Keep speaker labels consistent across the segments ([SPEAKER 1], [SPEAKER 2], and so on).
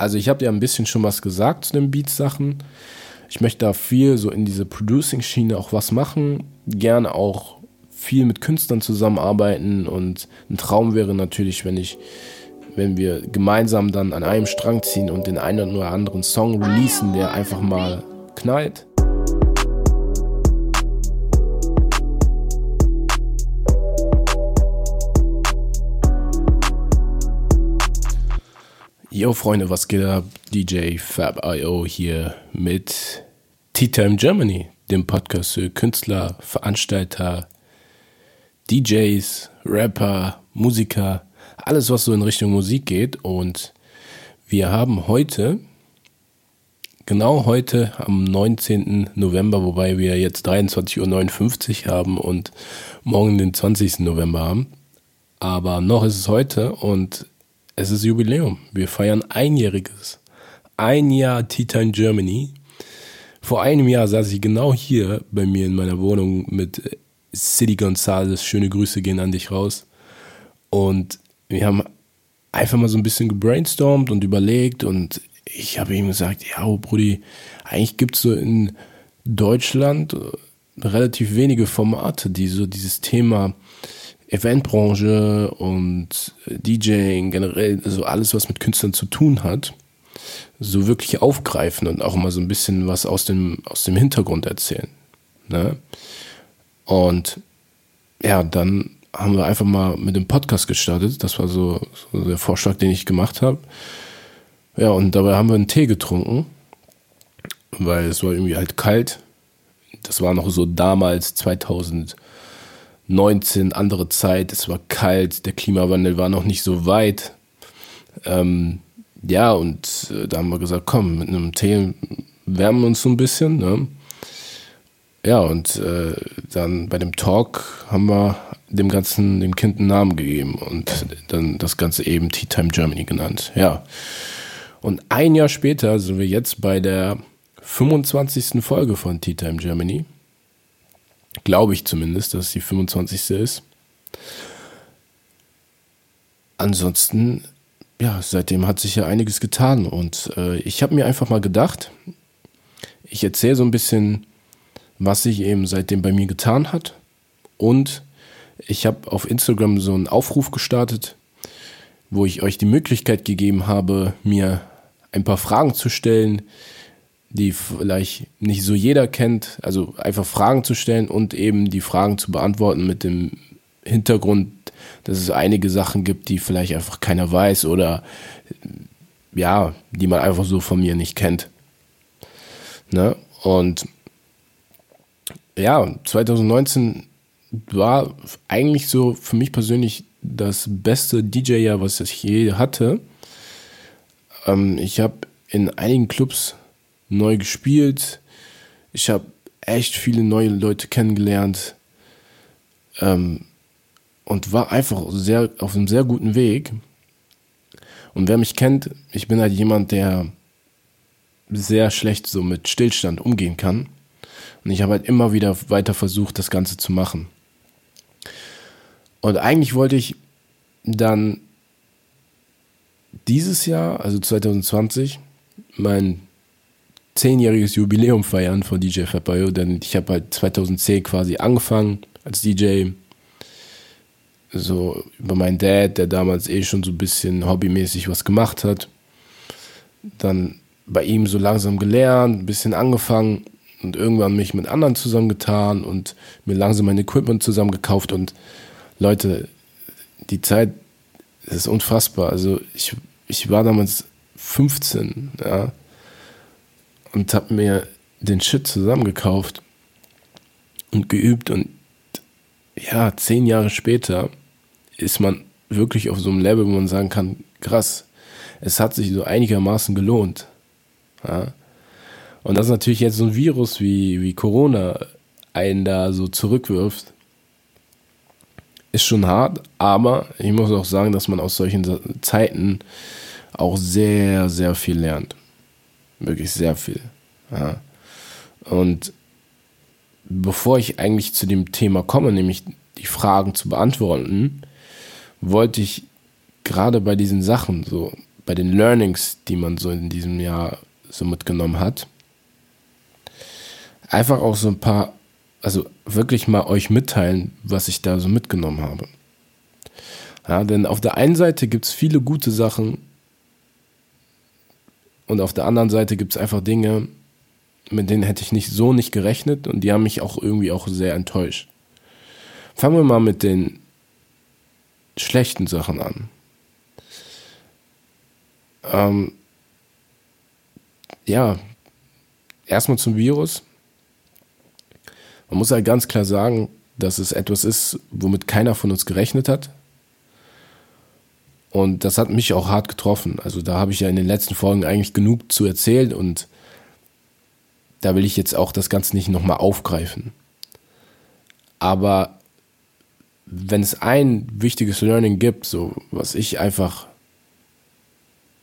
[SPEAKER 1] Also ich habe ja ein bisschen schon was gesagt zu den Beats-Sachen. Ich möchte da viel so in diese Producing-Schiene auch was machen. Gerne auch viel mit Künstlern zusammenarbeiten und ein Traum wäre natürlich, wenn ich, wenn wir gemeinsam dann an einem Strang ziehen und den einen oder anderen Song releasen, der einfach mal knallt. Yo Freunde, was geht ab? DJ Fab.io hier mit Tea Time Germany, dem Podcast für Künstler, Veranstalter, DJs, Rapper, Musiker, alles was so in Richtung Musik geht. Und wir haben heute, genau heute am 19. November, wobei wir jetzt 23.59 Uhr haben und morgen den 20. November haben. Aber noch ist es heute und es ist Jubiläum. Wir feiern einjähriges. Ein Jahr Tea Time Germany. Vor einem Jahr saß ich genau hier bei mir in meiner Wohnung mit City Gonzales. Schöne Grüße gehen an dich raus. Und wir haben einfach mal so ein bisschen gebrainstormt und überlegt und ich habe ihm gesagt, ja, oh Brudi, eigentlich gibt es so in Deutschland relativ wenige Formate, die so dieses Thema Eventbranche und DJing generell, also alles, was mit Künstlern zu tun hat, so wirklich aufgreifen und auch mal so ein bisschen was aus dem, aus dem Hintergrund erzählen. Ne? Und ja, dann haben wir einfach mal mit dem Podcast gestartet. Das war so, so der Vorschlag, den ich gemacht habe. Ja, und dabei haben wir einen Tee getrunken, weil es war irgendwie halt kalt. Das war noch so damals 2000 19, andere Zeit, es war kalt, der Klimawandel war noch nicht so weit. Ähm, ja, und äh, da haben wir gesagt, komm, mit einem Tee wärmen wir uns so ein bisschen. Ne? Ja, und äh, dann bei dem Talk haben wir dem Ganzen, dem Kind einen Namen gegeben und dann das Ganze eben Tea Time Germany genannt. Ja. Und ein Jahr später sind wir jetzt bei der 25. Folge von Tea Time Germany. Glaube ich zumindest, dass es die 25. ist. Ansonsten, ja, seitdem hat sich ja einiges getan und äh, ich habe mir einfach mal gedacht, ich erzähle so ein bisschen, was sich eben seitdem bei mir getan hat und ich habe auf Instagram so einen Aufruf gestartet, wo ich euch die Möglichkeit gegeben habe, mir ein paar Fragen zu stellen, die vielleicht nicht so jeder kennt, also einfach Fragen zu stellen und eben die Fragen zu beantworten mit dem Hintergrund, dass es einige Sachen gibt, die vielleicht einfach keiner weiß oder ja, die man einfach so von mir nicht kennt. Ne? Und ja, 2019 war eigentlich so für mich persönlich das beste DJ-Jahr, was ich je hatte. Ähm, ich habe in einigen Clubs neu gespielt. Ich habe echt viele neue Leute kennengelernt ähm, und war einfach sehr auf einem sehr guten Weg. Und wer mich kennt, ich bin halt jemand, der sehr schlecht so mit Stillstand umgehen kann. Und ich habe halt immer wieder weiter versucht, das Ganze zu machen. Und eigentlich wollte ich dann dieses Jahr, also 2020, mein zehnjähriges Jubiläum feiern von DJ Fabayo, denn ich habe halt 2010 quasi angefangen als DJ. So über meinen Dad, der damals eh schon so ein bisschen hobbymäßig was gemacht hat. Dann bei ihm so langsam gelernt, ein bisschen angefangen und irgendwann mich mit anderen zusammengetan und mir langsam mein Equipment zusammengekauft und Leute, die Zeit ist unfassbar. Also ich, ich war damals 15, ja und habe mir den Shit zusammengekauft und geübt und ja, zehn Jahre später ist man wirklich auf so einem Level, wo man sagen kann, krass, es hat sich so einigermaßen gelohnt. Ja? Und dass natürlich jetzt so ein Virus wie, wie Corona einen da so zurückwirft, ist schon hart, aber ich muss auch sagen, dass man aus solchen Zeiten auch sehr, sehr viel lernt. Wirklich sehr viel. Ja. Und bevor ich eigentlich zu dem Thema komme, nämlich die Fragen zu beantworten, wollte ich gerade bei diesen Sachen, so bei den Learnings, die man so in diesem Jahr so mitgenommen hat, einfach auch so ein paar, also wirklich mal euch mitteilen, was ich da so mitgenommen habe. Ja, denn auf der einen Seite gibt es viele gute Sachen und auf der anderen Seite gibt es einfach Dinge, mit denen hätte ich nicht so nicht gerechnet und die haben mich auch irgendwie auch sehr enttäuscht. Fangen wir mal mit den schlechten Sachen an. Ähm, ja, erstmal zum Virus. Man muss halt ganz klar sagen, dass es etwas ist, womit keiner von uns gerechnet hat. Und das hat mich auch hart getroffen. Also da habe ich ja in den letzten Folgen eigentlich genug zu erzählen und da will ich jetzt auch das Ganze nicht nochmal aufgreifen. Aber wenn es ein wichtiges Learning gibt, so was ich einfach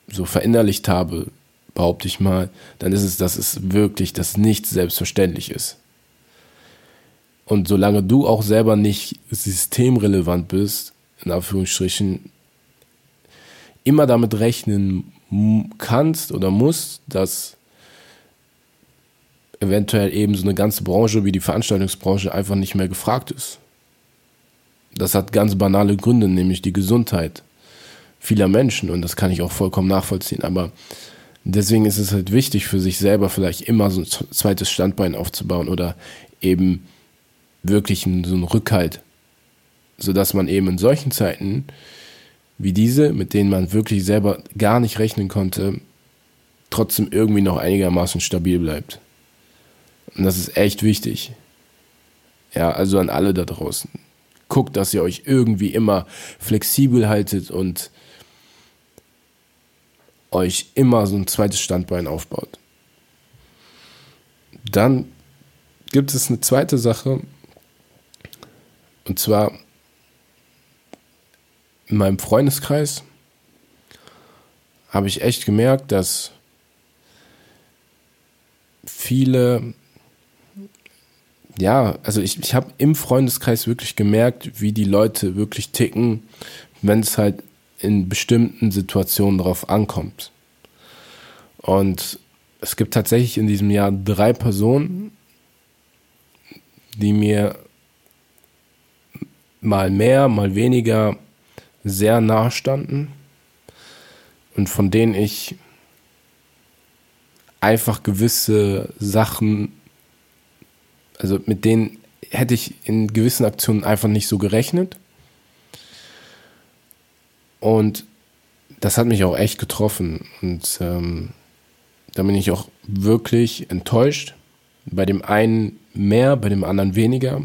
[SPEAKER 1] so verinnerlicht habe, behaupte ich mal, dann ist es, dass es wirklich, dass nichts selbstverständlich ist. Und solange du auch selber nicht systemrelevant bist, in Anführungsstrichen, immer damit rechnen kannst oder musst, dass eventuell eben so eine ganze Branche wie die Veranstaltungsbranche einfach nicht mehr gefragt ist. Das hat ganz banale Gründe, nämlich die Gesundheit vieler Menschen und das kann ich auch vollkommen nachvollziehen. Aber deswegen ist es halt wichtig für sich selber vielleicht immer so ein zweites Standbein aufzubauen oder eben wirklich so einen Rückhalt, sodass man eben in solchen Zeiten wie diese, mit denen man wirklich selber gar nicht rechnen konnte, trotzdem irgendwie noch einigermaßen stabil bleibt. Und das ist echt wichtig. Ja, also an alle da draußen. Guckt, dass ihr euch irgendwie immer flexibel haltet und euch immer so ein zweites Standbein aufbaut. Dann gibt es eine zweite Sache, und zwar in meinem Freundeskreis habe ich echt gemerkt, dass viele, ja, also ich, ich habe im Freundeskreis wirklich gemerkt, wie die Leute wirklich ticken, wenn es halt in bestimmten Situationen darauf ankommt. Und es gibt tatsächlich in diesem Jahr drei Personen, die mir mal mehr, mal weniger sehr nahe standen und von denen ich einfach gewisse Sachen, also mit denen hätte ich in gewissen Aktionen einfach nicht so gerechnet. Und das hat mich auch echt getroffen. Und ähm, da bin ich auch wirklich enttäuscht. Bei dem einen mehr, bei dem anderen weniger.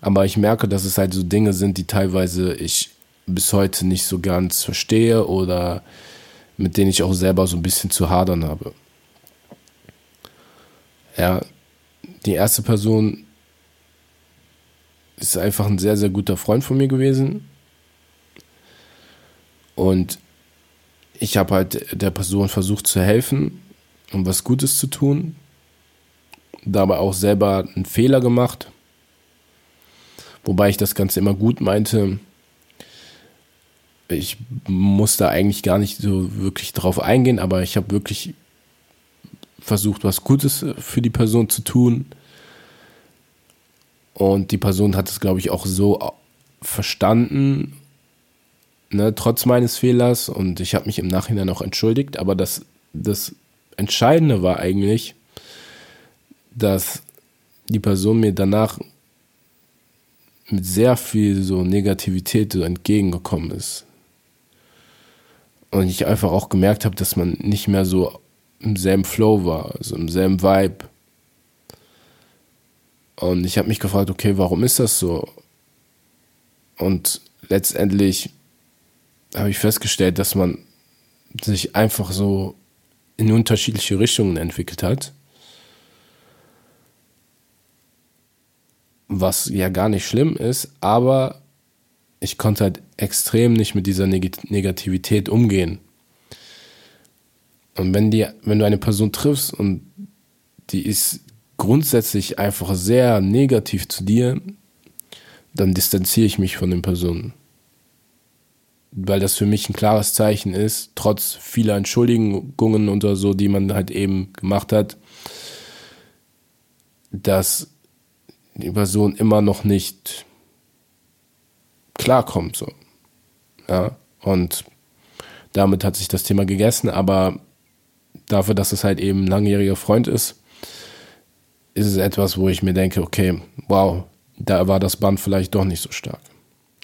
[SPEAKER 1] Aber ich merke, dass es halt so Dinge sind, die teilweise ich bis heute nicht so ganz verstehe oder mit denen ich auch selber so ein bisschen zu hadern habe. Ja, die erste Person ist einfach ein sehr, sehr guter Freund von mir gewesen. Und ich habe halt der Person versucht zu helfen und was Gutes zu tun. Dabei auch selber einen Fehler gemacht. Wobei ich das Ganze immer gut meinte ich muss da eigentlich gar nicht so wirklich drauf eingehen, aber ich habe wirklich versucht, was Gutes für die Person zu tun. Und die Person hat es, glaube ich, auch so verstanden, ne, trotz meines Fehlers. Und ich habe mich im Nachhinein auch entschuldigt. Aber das, das Entscheidende war eigentlich, dass die Person mir danach mit sehr viel so Negativität so entgegengekommen ist. Und ich einfach auch gemerkt habe, dass man nicht mehr so im selben Flow war, also im selben Vibe. Und ich habe mich gefragt, okay, warum ist das so? Und letztendlich habe ich festgestellt, dass man sich einfach so in unterschiedliche Richtungen entwickelt hat. Was ja gar nicht schlimm ist, aber ich konnte halt extrem nicht mit dieser Negativität umgehen. Und wenn, die, wenn du eine Person triffst und die ist grundsätzlich einfach sehr negativ zu dir, dann distanziere ich mich von den Personen. weil das für mich ein klares Zeichen ist, trotz vieler Entschuldigungen oder so, die man halt eben gemacht hat, dass die Person immer noch nicht klarkommt, so. Ja, und damit hat sich das Thema gegessen, aber dafür, dass es halt eben ein langjähriger Freund ist, ist es etwas, wo ich mir denke, okay, wow, da war das Band vielleicht doch nicht so stark.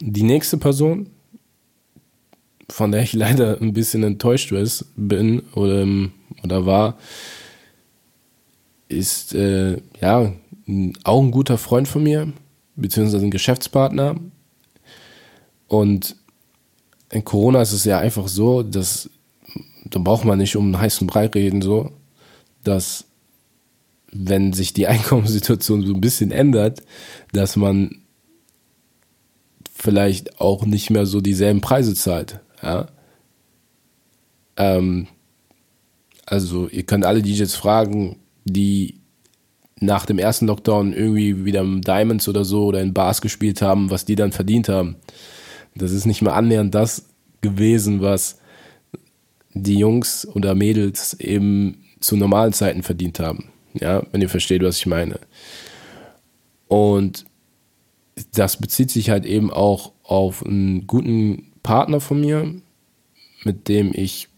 [SPEAKER 1] Die nächste Person, von der ich leider ein bisschen enttäuscht bin oder, oder war, ist äh, ja auch ein guter Freund von mir, beziehungsweise ein Geschäftspartner. Und in Corona ist es ja einfach so, dass da braucht man nicht um einen heißen Brei reden, so, dass wenn sich die Einkommenssituation so ein bisschen ändert, dass man vielleicht auch nicht mehr so dieselben Preise zahlt. Ja? Ähm, also ihr könnt alle DJs fragen, die nach dem ersten Lockdown irgendwie wieder im Diamonds oder so oder in Bars gespielt haben, was die dann verdient haben. Das ist nicht mehr annähernd das gewesen, was die Jungs oder Mädels eben zu normalen Zeiten verdient haben. Ja, wenn ihr versteht, was ich meine. Und das bezieht sich halt eben auch auf einen guten Partner von mir, mit dem ich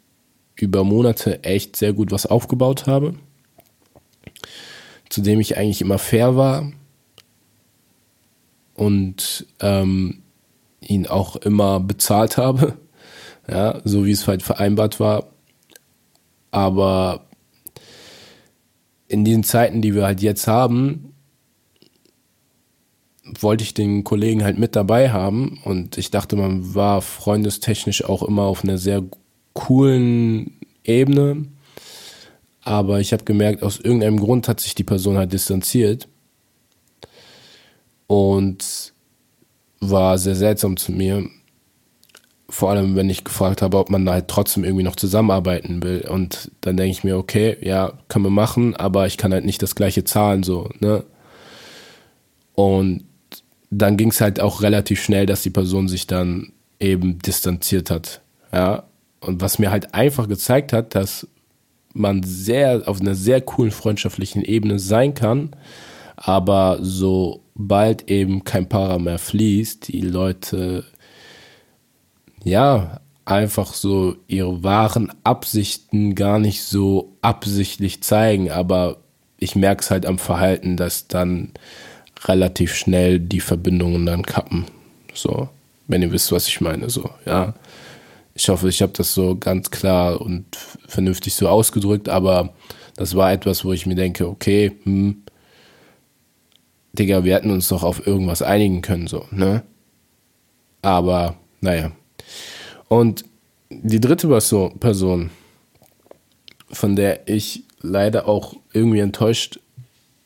[SPEAKER 1] über Monate echt sehr gut was aufgebaut habe, zu dem ich eigentlich immer fair war und ähm, ihn auch immer bezahlt habe, ja, so wie es halt vereinbart war. Aber in diesen Zeiten, die wir halt jetzt haben, wollte ich den Kollegen halt mit dabei haben und ich dachte, man war freundestechnisch auch immer auf einer sehr coolen Ebene. Aber ich habe gemerkt, aus irgendeinem Grund hat sich die Person halt distanziert und war sehr seltsam zu mir vor allem, wenn ich gefragt habe, ob man da halt trotzdem irgendwie noch zusammenarbeiten will. Und dann denke ich mir, okay, ja, können wir machen, aber ich kann halt nicht das gleiche zahlen, so, ne? Und dann ging es halt auch relativ schnell, dass die Person sich dann eben distanziert hat, ja. Und was mir halt einfach gezeigt hat, dass man sehr auf einer sehr coolen freundschaftlichen Ebene sein kann, aber sobald eben kein Para mehr fließt, die Leute ja, einfach so ihre wahren Absichten gar nicht so absichtlich zeigen, aber ich merke es halt am Verhalten, dass dann relativ schnell die Verbindungen dann kappen. So, wenn ihr wisst, was ich meine, so, ja. Ich hoffe, ich habe das so ganz klar und vernünftig so ausgedrückt, aber das war etwas, wo ich mir denke, okay, hm, Digga, wir hätten uns doch auf irgendwas einigen können, so, ne? Aber, naja, und die dritte Person, von der ich leider auch irgendwie enttäuscht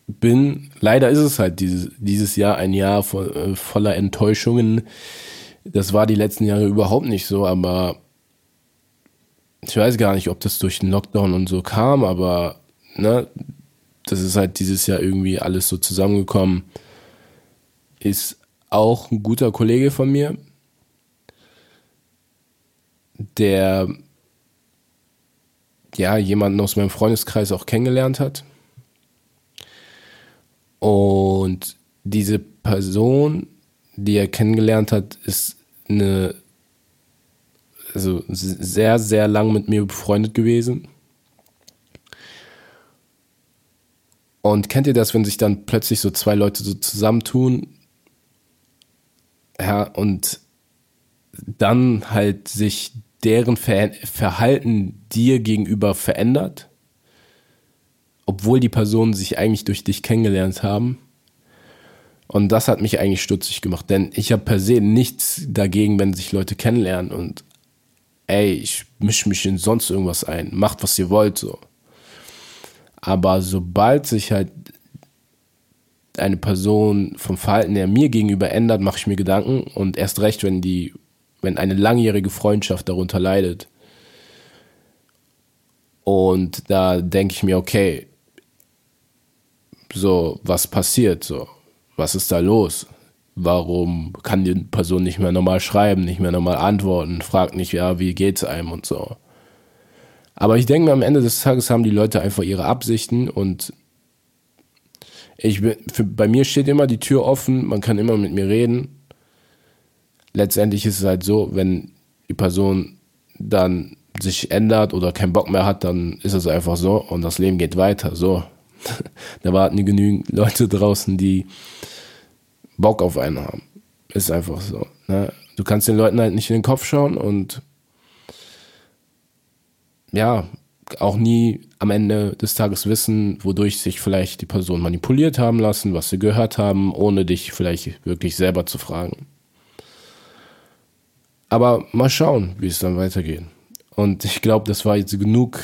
[SPEAKER 1] bin, leider ist es halt dieses, dieses Jahr ein Jahr äh, voller Enttäuschungen. Das war die letzten Jahre überhaupt nicht so, aber ich weiß gar nicht, ob das durch den Lockdown und so kam, aber ne, das ist halt dieses Jahr irgendwie alles so zusammengekommen. Ist auch ein guter Kollege von mir, der ja jemanden aus meinem Freundeskreis auch kennengelernt hat. Und diese Person, die er kennengelernt hat, ist eine also sehr, sehr lang mit mir befreundet gewesen. Und kennt ihr das, wenn sich dann plötzlich so zwei Leute so zusammentun? Ja, und dann halt sich deren Ver Verhalten dir gegenüber verändert, obwohl die Personen sich eigentlich durch dich kennengelernt haben. Und das hat mich eigentlich stutzig gemacht, denn ich habe per se nichts dagegen, wenn sich Leute kennenlernen und ey, ich mische mich in sonst irgendwas ein, macht was ihr wollt so. Aber sobald sich halt eine Person vom Verhalten her mir gegenüber ändert, mache ich mir Gedanken und erst recht, wenn die wenn eine langjährige Freundschaft darunter leidet. Und da denke ich mir, okay, so, was passiert so? Was ist da los? Warum kann die Person nicht mehr normal schreiben, nicht mehr normal antworten, fragt nicht, ja, wie geht's einem und so. Aber ich denke, am Ende des Tages haben die Leute einfach ihre Absichten und ich für, bei mir steht immer die Tür offen, man kann immer mit mir reden. Letztendlich ist es halt so, wenn die Person dann sich ändert oder keinen Bock mehr hat, dann ist es einfach so und das Leben geht weiter. So. da warten genügend Leute draußen, die Bock auf einen haben. Ist einfach so. Ne? Du kannst den Leuten halt nicht in den Kopf schauen und ja, auch nie am Ende des Tages wissen, wodurch sich vielleicht die Person manipuliert haben lassen, was sie gehört haben, ohne dich vielleicht wirklich selber zu fragen. Aber mal schauen, wie es dann weitergeht. Und ich glaube, das war jetzt genug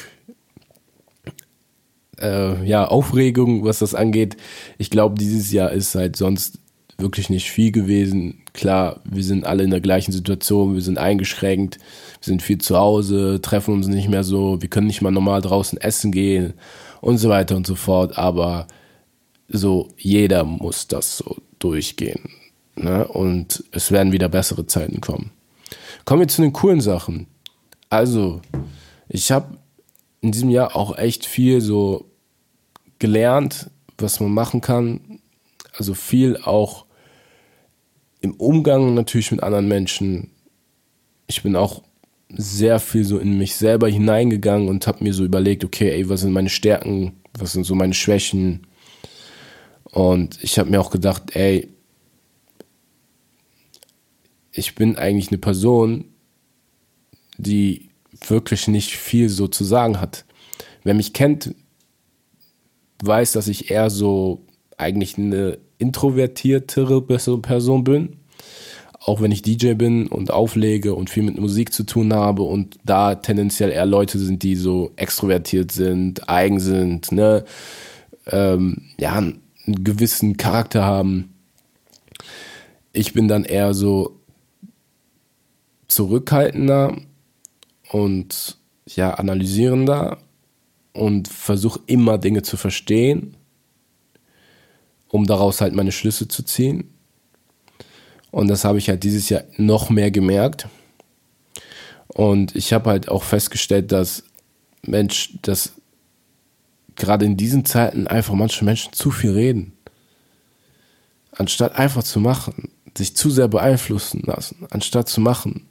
[SPEAKER 1] äh, ja, Aufregung, was das angeht. Ich glaube, dieses Jahr ist halt sonst wirklich nicht viel gewesen. Klar, wir sind alle in der gleichen Situation, wir sind eingeschränkt, wir sind viel zu Hause, treffen uns nicht mehr so, wir können nicht mal normal draußen essen gehen und so weiter und so fort. Aber so jeder muss das so durchgehen. Ne? Und es werden wieder bessere Zeiten kommen. Kommen wir zu den coolen Sachen. Also, ich habe in diesem Jahr auch echt viel so gelernt, was man machen kann. Also viel auch im Umgang natürlich mit anderen Menschen. Ich bin auch sehr viel so in mich selber hineingegangen und habe mir so überlegt, okay, ey, was sind meine Stärken, was sind so meine Schwächen? Und ich habe mir auch gedacht, ey, ich bin eigentlich eine Person, die wirklich nicht viel so zu sagen hat. Wer mich kennt, weiß, dass ich eher so eigentlich eine introvertiertere Person bin. Auch wenn ich DJ bin und auflege und viel mit Musik zu tun habe und da tendenziell eher Leute sind, die so extrovertiert sind, eigen sind, ne, ähm, ja, einen gewissen Charakter haben. Ich bin dann eher so zurückhaltender und ja, analysierender und versuche immer Dinge zu verstehen um daraus halt meine Schlüsse zu ziehen. Und das habe ich halt dieses Jahr noch mehr gemerkt. Und ich habe halt auch festgestellt, dass Mensch, dass gerade in diesen Zeiten einfach manche Menschen zu viel reden. Anstatt einfach zu machen, sich zu sehr beeinflussen lassen, anstatt zu machen.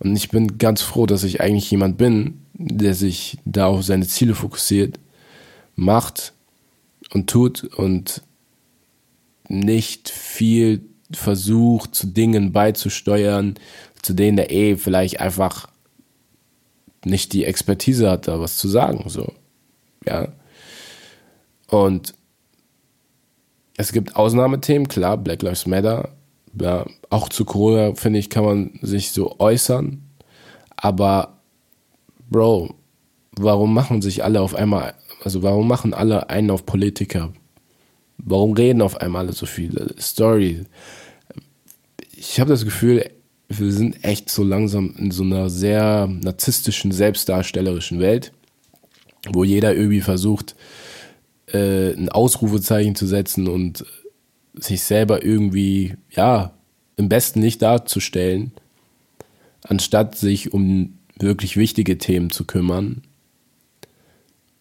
[SPEAKER 1] Und ich bin ganz froh, dass ich eigentlich jemand bin, der sich da auf seine Ziele fokussiert, macht und tut und nicht viel versucht, zu Dingen beizusteuern, zu denen der eh vielleicht einfach nicht die Expertise hat, da was zu sagen, so. Ja. Und es gibt Ausnahmethemen, klar, Black Lives Matter, ja, auch zu Corona, finde ich, kann man sich so äußern, aber Bro, warum machen sich alle auf einmal, also warum machen alle einen auf Politiker? Warum reden auf einmal alle so viele? Story. Ich habe das Gefühl, wir sind echt so langsam in so einer sehr narzisstischen, selbstdarstellerischen Welt, wo jeder irgendwie versucht, äh, ein Ausrufezeichen zu setzen und sich selber irgendwie, ja, im besten Licht darzustellen, anstatt sich um wirklich wichtige Themen zu kümmern.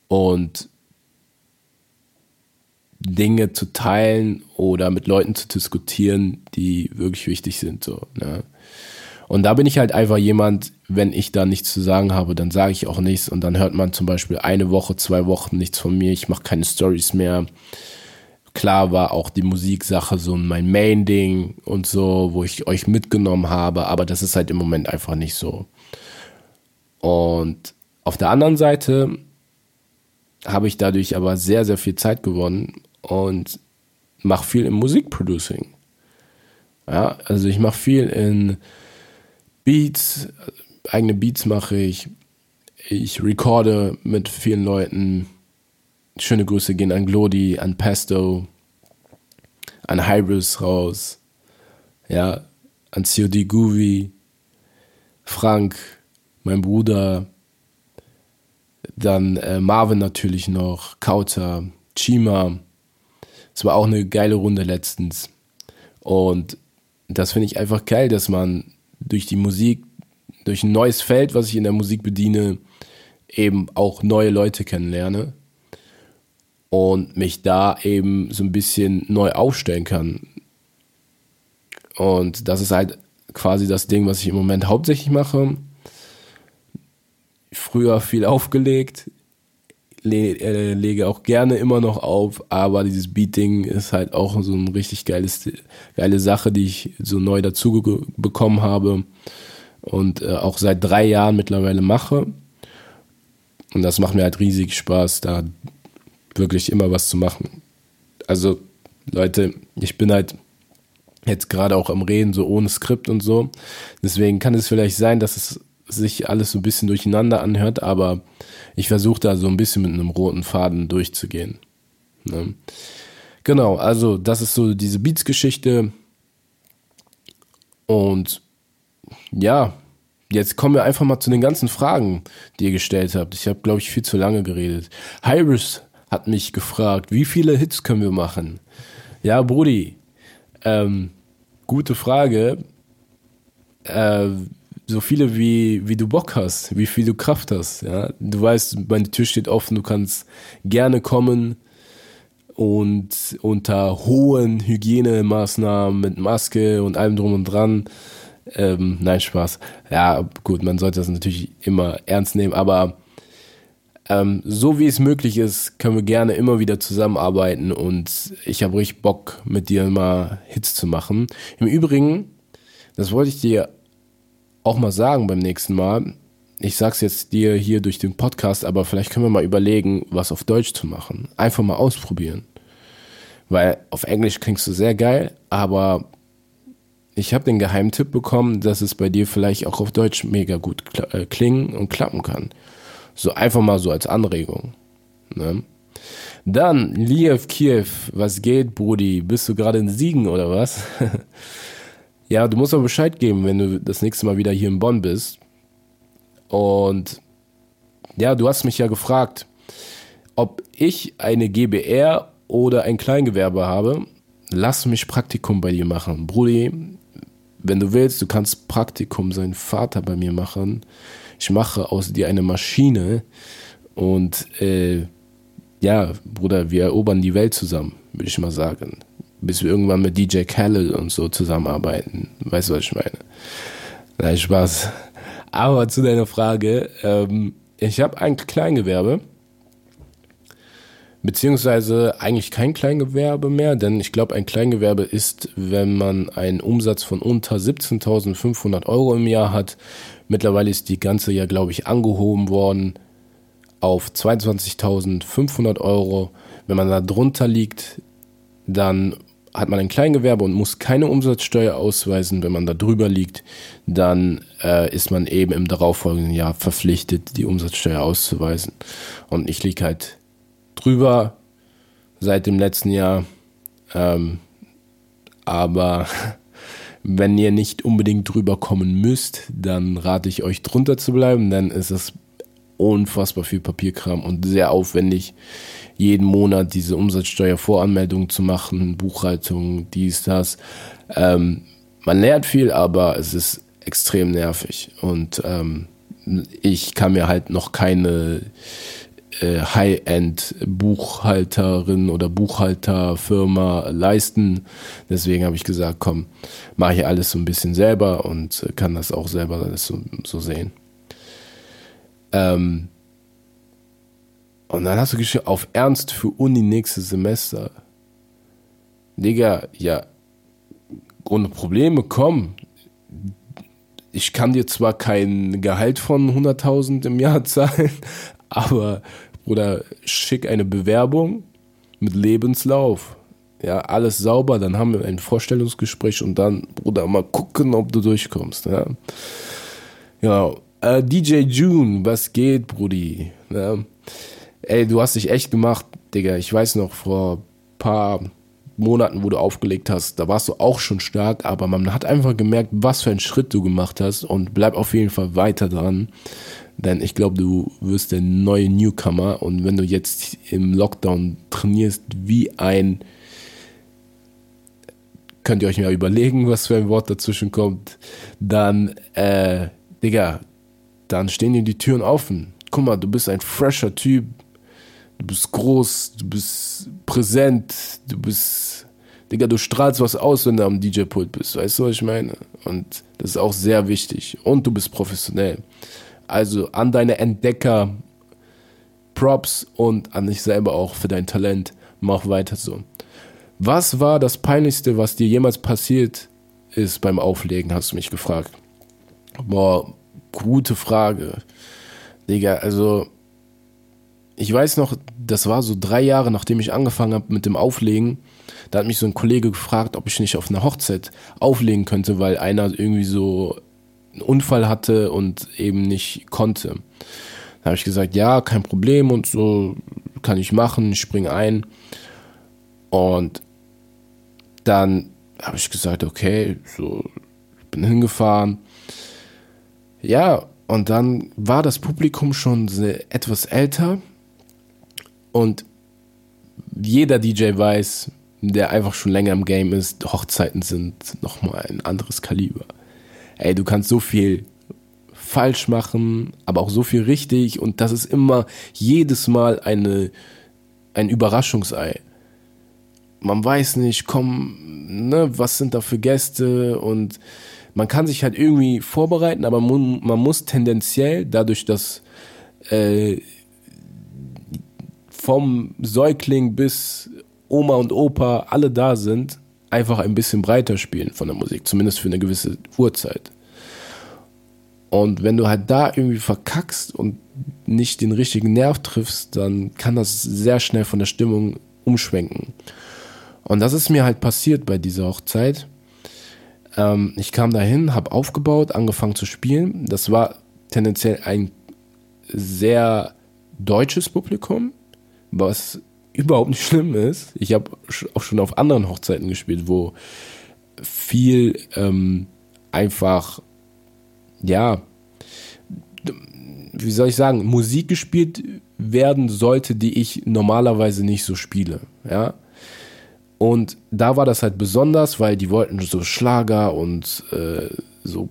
[SPEAKER 1] Und Dinge zu teilen oder mit Leuten zu diskutieren, die wirklich wichtig sind. So, ne? Und da bin ich halt einfach jemand, wenn ich da nichts zu sagen habe, dann sage ich auch nichts und dann hört man zum Beispiel eine Woche, zwei Wochen nichts von mir, ich mache keine Stories mehr. Klar war auch die Musiksache so mein Main-Ding und so, wo ich euch mitgenommen habe, aber das ist halt im Moment einfach nicht so. Und auf der anderen Seite habe ich dadurch aber sehr, sehr viel Zeit gewonnen und mache viel im Musikproducing. Ja, also ich mache viel in Beats, eigene Beats mache ich. Ich recorde mit vielen Leuten. Schöne Grüße gehen an Glody, an Pesto, an Hybris raus. Ja, an COD Groovy, Frank, mein Bruder, dann äh, Marvin natürlich noch, Kauter, Chima, es war auch eine geile Runde letztens. Und das finde ich einfach geil, dass man durch die Musik, durch ein neues Feld, was ich in der Musik bediene, eben auch neue Leute kennenlerne und mich da eben so ein bisschen neu aufstellen kann. Und das ist halt quasi das Ding, was ich im Moment hauptsächlich mache. Früher viel aufgelegt, le äh, lege auch gerne immer noch auf, aber dieses Beating ist halt auch so eine richtig geiles, geile Sache, die ich so neu dazu bekommen habe und äh, auch seit drei Jahren mittlerweile mache. Und das macht mir halt riesig Spaß, da wirklich immer was zu machen. Also, Leute, ich bin halt jetzt gerade auch am Reden, so ohne Skript und so. Deswegen kann es vielleicht sein, dass es sich alles so ein bisschen durcheinander anhört, aber ich versuche da so ein bisschen mit einem roten Faden durchzugehen. Ne? Genau, also das ist so diese Beats-Geschichte. Und ja, jetzt kommen wir einfach mal zu den ganzen Fragen, die ihr gestellt habt. Ich habe, glaube ich, viel zu lange geredet. Hyrus hat mich gefragt, wie viele Hits können wir machen? Ja, Brudi, ähm, gute Frage. Äh, so viele wie, wie du Bock hast, wie viel du Kraft hast. Ja? Du weißt, meine Tür steht offen, du kannst gerne kommen und unter hohen Hygienemaßnahmen mit Maske und allem drum und dran. Ähm, nein, Spaß. Ja, gut, man sollte das natürlich immer ernst nehmen, aber ähm, so wie es möglich ist, können wir gerne immer wieder zusammenarbeiten und ich habe richtig Bock, mit dir mal Hits zu machen. Im Übrigen, das wollte ich dir auch mal sagen beim nächsten Mal. Ich sag's jetzt dir hier durch den Podcast, aber vielleicht können wir mal überlegen, was auf Deutsch zu machen. Einfach mal ausprobieren. Weil auf Englisch klingst du sehr geil, aber ich habe den Geheimtipp bekommen, dass es bei dir vielleicht auch auf Deutsch mega gut äh, klingen und klappen kann. So einfach mal so als Anregung. Ne? Dann, Liev Kiew, was geht, Brudi? Bist du gerade in Siegen oder was? Ja, du musst aber Bescheid geben, wenn du das nächste Mal wieder hier in Bonn bist. Und ja, du hast mich ja gefragt, ob ich eine GBR oder ein Kleingewerbe habe. Lass mich Praktikum bei dir machen. Brudi, wenn du willst, du kannst Praktikum sein Vater bei mir machen. Ich mache aus dir eine Maschine und äh, ja, Bruder, wir erobern die Welt zusammen, würde ich mal sagen bis wir irgendwann mit DJ Khaled und so zusammenarbeiten. Weißt du, was ich meine? Nein, Spaß. Aber zu deiner Frage, ähm, ich habe ein Kleingewerbe, beziehungsweise eigentlich kein Kleingewerbe mehr, denn ich glaube, ein Kleingewerbe ist, wenn man einen Umsatz von unter 17.500 Euro im Jahr hat. Mittlerweile ist die ganze ja, glaube ich, angehoben worden auf 22.500 Euro. Wenn man da drunter liegt, dann hat man ein Kleingewerbe und muss keine Umsatzsteuer ausweisen. Wenn man da drüber liegt, dann äh, ist man eben im darauffolgenden Jahr verpflichtet, die Umsatzsteuer auszuweisen. Und ich liege halt drüber seit dem letzten Jahr. Ähm, aber wenn ihr nicht unbedingt drüber kommen müsst, dann rate ich euch drunter zu bleiben, denn es ist unfassbar viel Papierkram und sehr aufwendig jeden Monat diese Umsatzsteuervoranmeldung zu machen, Buchhaltung, dies, das. Ähm, man lernt viel, aber es ist extrem nervig. Und ähm, ich kann mir halt noch keine äh, High-End-Buchhalterin oder Buchhalterfirma leisten. Deswegen habe ich gesagt, komm, mache ich alles so ein bisschen selber und kann das auch selber so, so sehen. Ähm, und dann hast du geschrieben, auf Ernst für Uni nächstes Semester. Digga, ja, ohne Probleme, komm. Ich kann dir zwar kein Gehalt von 100.000 im Jahr zahlen, aber, Bruder, schick eine Bewerbung mit Lebenslauf. Ja, alles sauber, dann haben wir ein Vorstellungsgespräch und dann, Bruder, mal gucken, ob du durchkommst. Ja, genau. Äh, DJ June, was geht, Brudi? Ja ey, du hast dich echt gemacht, Digga. Ich weiß noch, vor paar Monaten, wo du aufgelegt hast, da warst du auch schon stark, aber man hat einfach gemerkt, was für einen Schritt du gemacht hast und bleib auf jeden Fall weiter dran. Denn ich glaube, du wirst der neue Newcomer und wenn du jetzt im Lockdown trainierst wie ein könnt ihr euch mal überlegen, was für ein Wort dazwischen kommt. Dann, äh, Digga, dann stehen dir die Türen offen. Guck mal, du bist ein fresher Typ. Du bist groß, du bist präsent, du bist, Digga, du strahlst was aus, wenn du am DJ-Pult bist. Weißt du, was ich meine? Und das ist auch sehr wichtig. Und du bist professionell. Also an deine Entdecker Props und an dich selber auch für dein Talent. Mach weiter so. Was war das Peinlichste, was dir jemals passiert ist beim Auflegen, hast du mich gefragt. Boah, gute Frage. Digga, also ich weiß noch, das war so drei Jahre, nachdem ich angefangen habe mit dem Auflegen. Da hat mich so ein Kollege gefragt, ob ich nicht auf einer Hochzeit auflegen könnte, weil einer irgendwie so einen Unfall hatte und eben nicht konnte. Da habe ich gesagt, ja, kein Problem und so kann ich machen, ich springe ein. Und dann habe ich gesagt, okay, so bin hingefahren. Ja, und dann war das Publikum schon etwas älter und jeder DJ weiß, der einfach schon länger im Game ist, Hochzeiten sind nochmal ein anderes Kaliber. Ey, du kannst so viel falsch machen, aber auch so viel richtig und das ist immer jedes Mal eine, ein Überraschungsei. Man weiß nicht, komm, ne, was sind da für Gäste und man kann sich halt irgendwie vorbereiten, aber man, muss tendenziell dadurch, dass äh, vom Säugling bis Oma und Opa alle da sind, einfach ein bisschen breiter spielen von der Musik, zumindest für eine gewisse Uhrzeit. Und wenn du halt da irgendwie verkackst und nicht den richtigen Nerv triffst, dann kann das sehr schnell von der Stimmung umschwenken. Und das ist mir halt passiert bei dieser Hochzeit. Ähm, ich kam dahin, habe aufgebaut, angefangen zu spielen. Das war tendenziell ein sehr deutsches Publikum, was überhaupt nicht schlimm ist. Ich habe auch schon auf anderen Hochzeiten gespielt, wo viel ähm, einfach ja, wie soll ich sagen, Musik gespielt werden sollte, die ich normalerweise nicht so spiele, ja. Und da war das halt besonders, weil die wollten so Schlager und äh, so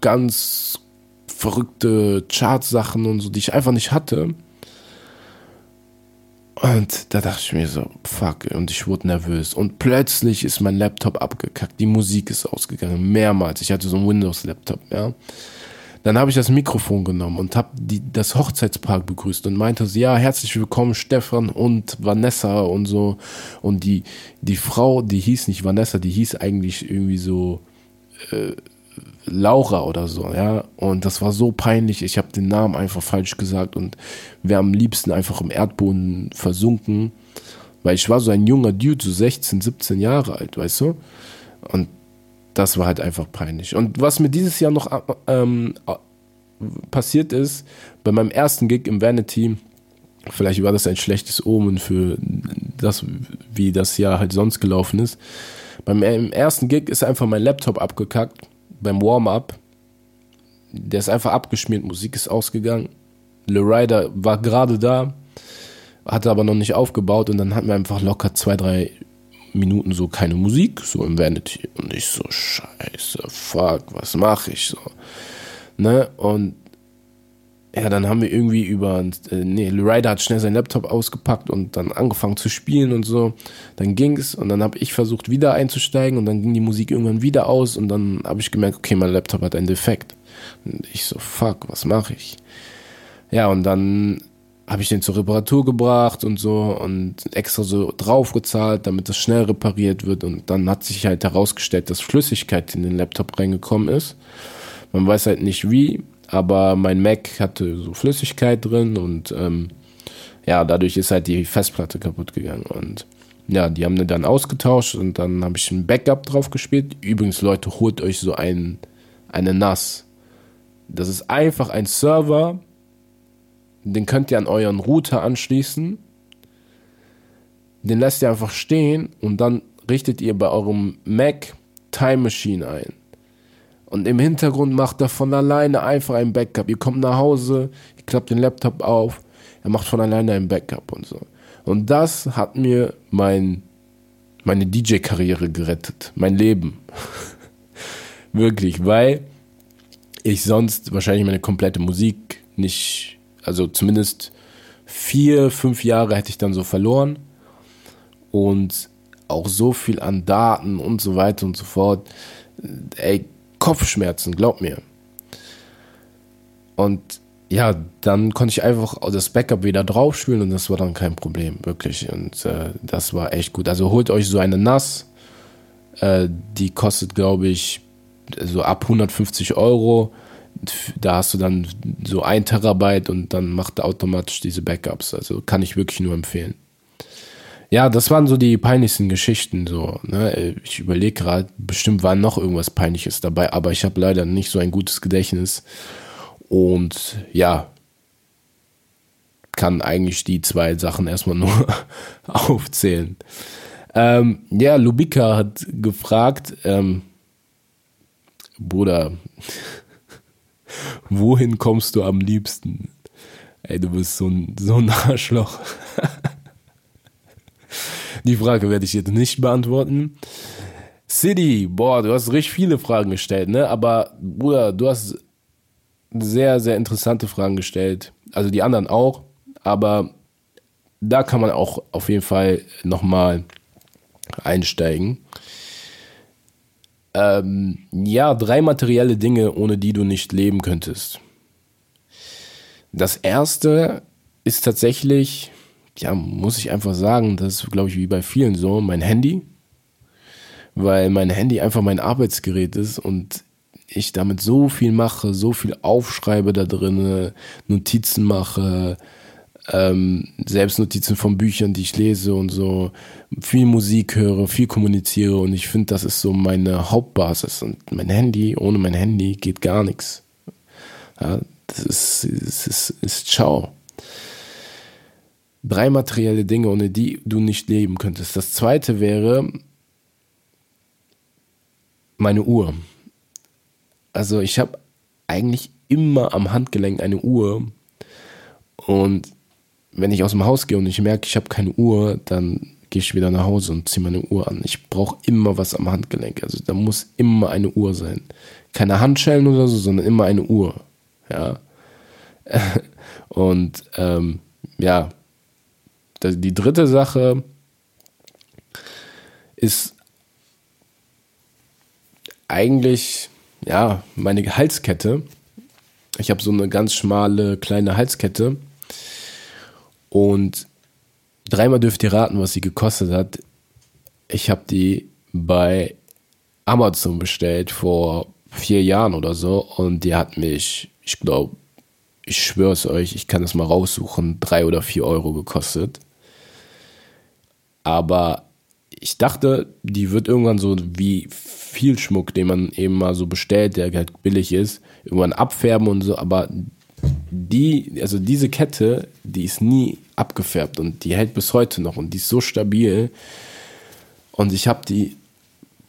[SPEAKER 1] ganz verrückte Chartsachen und so, die ich einfach nicht hatte. Und da dachte ich mir so, fuck, und ich wurde nervös. Und plötzlich ist mein Laptop abgekackt, die Musik ist ausgegangen, mehrmals. Ich hatte so einen Windows-Laptop, ja. Dann habe ich das Mikrofon genommen und habe das Hochzeitspaar begrüßt und meinte so, ja, herzlich willkommen Stefan und Vanessa und so. Und die, die Frau, die hieß nicht Vanessa, die hieß eigentlich irgendwie so äh, Laura oder so, ja. Und das war so peinlich. Ich habe den Namen einfach falsch gesagt und wäre am liebsten einfach im Erdboden versunken. Weil ich war so ein junger Dude, so 16, 17 Jahre alt, weißt du? Und das war halt einfach peinlich. Und was mir dieses Jahr noch ähm, passiert ist, bei meinem ersten Gig im Vanity, vielleicht war das ein schlechtes Omen für das, wie das Jahr halt sonst gelaufen ist. Beim ersten Gig ist einfach mein Laptop abgekackt beim Warm-up. Der ist einfach abgeschmiert, Musik ist ausgegangen. Le Rider war gerade da, hatte aber noch nicht aufgebaut und dann hatten wir einfach locker zwei, drei Minuten so keine Musik, so im Vanity. Und ich so, scheiße, fuck, was mache ich so? Ne? Und ja, dann haben wir irgendwie über, äh, nee, Ryder hat schnell seinen Laptop ausgepackt und dann angefangen zu spielen und so. Dann ging's und dann habe ich versucht wieder einzusteigen und dann ging die Musik irgendwann wieder aus und dann habe ich gemerkt, okay, mein Laptop hat einen Defekt. Und ich so, fuck, was mache ich? Ja, und dann habe ich den zur Reparatur gebracht und so und extra so draufgezahlt, damit das schnell repariert wird und dann hat sich halt herausgestellt, dass Flüssigkeit in den Laptop reingekommen ist. Man weiß halt nicht wie, aber mein Mac hatte so Flüssigkeit drin und ähm, ja, dadurch ist halt die Festplatte kaputt gegangen und ja, die haben dann ausgetauscht und dann habe ich ein Backup drauf gespielt. Übrigens, Leute, holt euch so ein, eine NAS. Das ist einfach ein Server, den könnt ihr an euren Router anschließen. Den lasst ihr einfach stehen und dann richtet ihr bei eurem Mac Time Machine ein. Und im Hintergrund macht er von alleine einfach ein Backup. Ihr kommt nach Hause, ihr klappt den Laptop auf, er macht von alleine ein Backup und so. Und das hat mir mein meine DJ-Karriere gerettet, mein Leben. Wirklich, weil ich sonst wahrscheinlich meine komplette Musik nicht, also zumindest vier, fünf Jahre hätte ich dann so verloren und auch so viel an Daten und so weiter und so fort. Ey, Kopfschmerzen, glaub mir. Und ja, dann konnte ich einfach das Backup wieder draufspielen und das war dann kein Problem, wirklich. Und äh, das war echt gut. Also holt euch so eine NAS, äh, die kostet, glaube ich, so ab 150 Euro. Da hast du dann so ein Terabyte und dann macht er automatisch diese Backups. Also kann ich wirklich nur empfehlen. Ja, das waren so die peinlichsten Geschichten. So, ne? Ich überlege gerade, bestimmt war noch irgendwas Peinliches dabei, aber ich habe leider nicht so ein gutes Gedächtnis. Und ja, kann eigentlich die zwei Sachen erstmal nur aufzählen. Ähm, ja, Lubika hat gefragt, ähm, Bruder, wohin kommst du am liebsten? Ey, du bist so ein, so ein Arschloch. Die Frage werde ich jetzt nicht beantworten. City, boah, du hast richtig viele Fragen gestellt, ne? Aber, Bruder, du hast sehr, sehr interessante Fragen gestellt. Also die anderen auch, aber da kann man auch auf jeden Fall nochmal einsteigen. Ähm, ja, drei materielle Dinge, ohne die du nicht leben könntest. Das erste ist tatsächlich, ja, muss ich einfach sagen, das ist, glaube ich, wie bei vielen so, mein Handy. Weil mein Handy einfach mein Arbeitsgerät ist und ich damit so viel mache, so viel aufschreibe da drin, Notizen mache, ähm, Selbstnotizen von Büchern, die ich lese und so, viel Musik höre, viel kommuniziere und ich finde, das ist so meine Hauptbasis und mein Handy, ohne mein Handy geht gar nichts. Ja, das ist, ist, ist, ist ciao. Drei materielle Dinge, ohne die du nicht leben könntest. Das zweite wäre meine Uhr. Also ich habe eigentlich immer am Handgelenk eine Uhr und wenn ich aus dem Haus gehe und ich merke, ich habe keine Uhr, dann gehe ich wieder nach Hause und ziehe meine Uhr an. Ich brauche immer was am Handgelenk. Also da muss immer eine Uhr sein. Keine Handschellen oder so, sondern immer eine Uhr. Ja. Und ähm, ja, die dritte Sache ist eigentlich ja, meine Halskette. Ich habe so eine ganz schmale kleine Halskette. Und dreimal dürft ihr raten, was sie gekostet hat. Ich habe die bei Amazon bestellt vor vier Jahren oder so. Und die hat mich, ich glaube, ich schwöre es euch, ich kann es mal raussuchen, drei oder vier Euro gekostet. Aber ich dachte, die wird irgendwann so wie viel Schmuck, den man eben mal so bestellt, der halt billig ist, irgendwann abfärben und so, aber die, also diese Kette, die ist nie abgefärbt und die hält bis heute noch und die ist so stabil. Und ich habe die,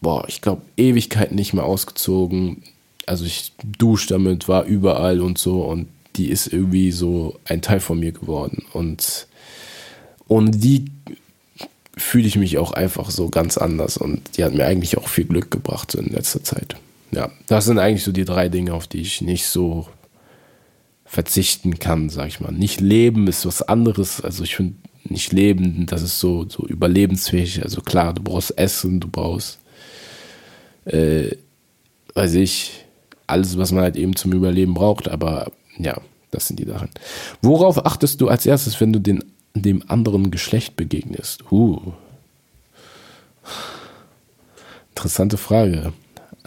[SPEAKER 1] boah, ich glaube, Ewigkeiten nicht mehr ausgezogen. Also ich dusche damit, war überall und so und die ist irgendwie so ein Teil von mir geworden. Und, und die fühle ich mich auch einfach so ganz anders und die hat mir eigentlich auch viel Glück gebracht so in letzter Zeit. Ja, das sind eigentlich so die drei Dinge, auf die ich nicht so verzichten kann, sag ich mal. Nicht leben ist was anderes. Also ich finde nicht leben, das ist so, so überlebensfähig. Also klar, du brauchst Essen, du brauchst, äh, weiß ich, alles, was man halt eben zum Überleben braucht. Aber ja, das sind die Sachen. Worauf achtest du als erstes, wenn du den dem anderen Geschlecht begegnest? Uh. Interessante Frage.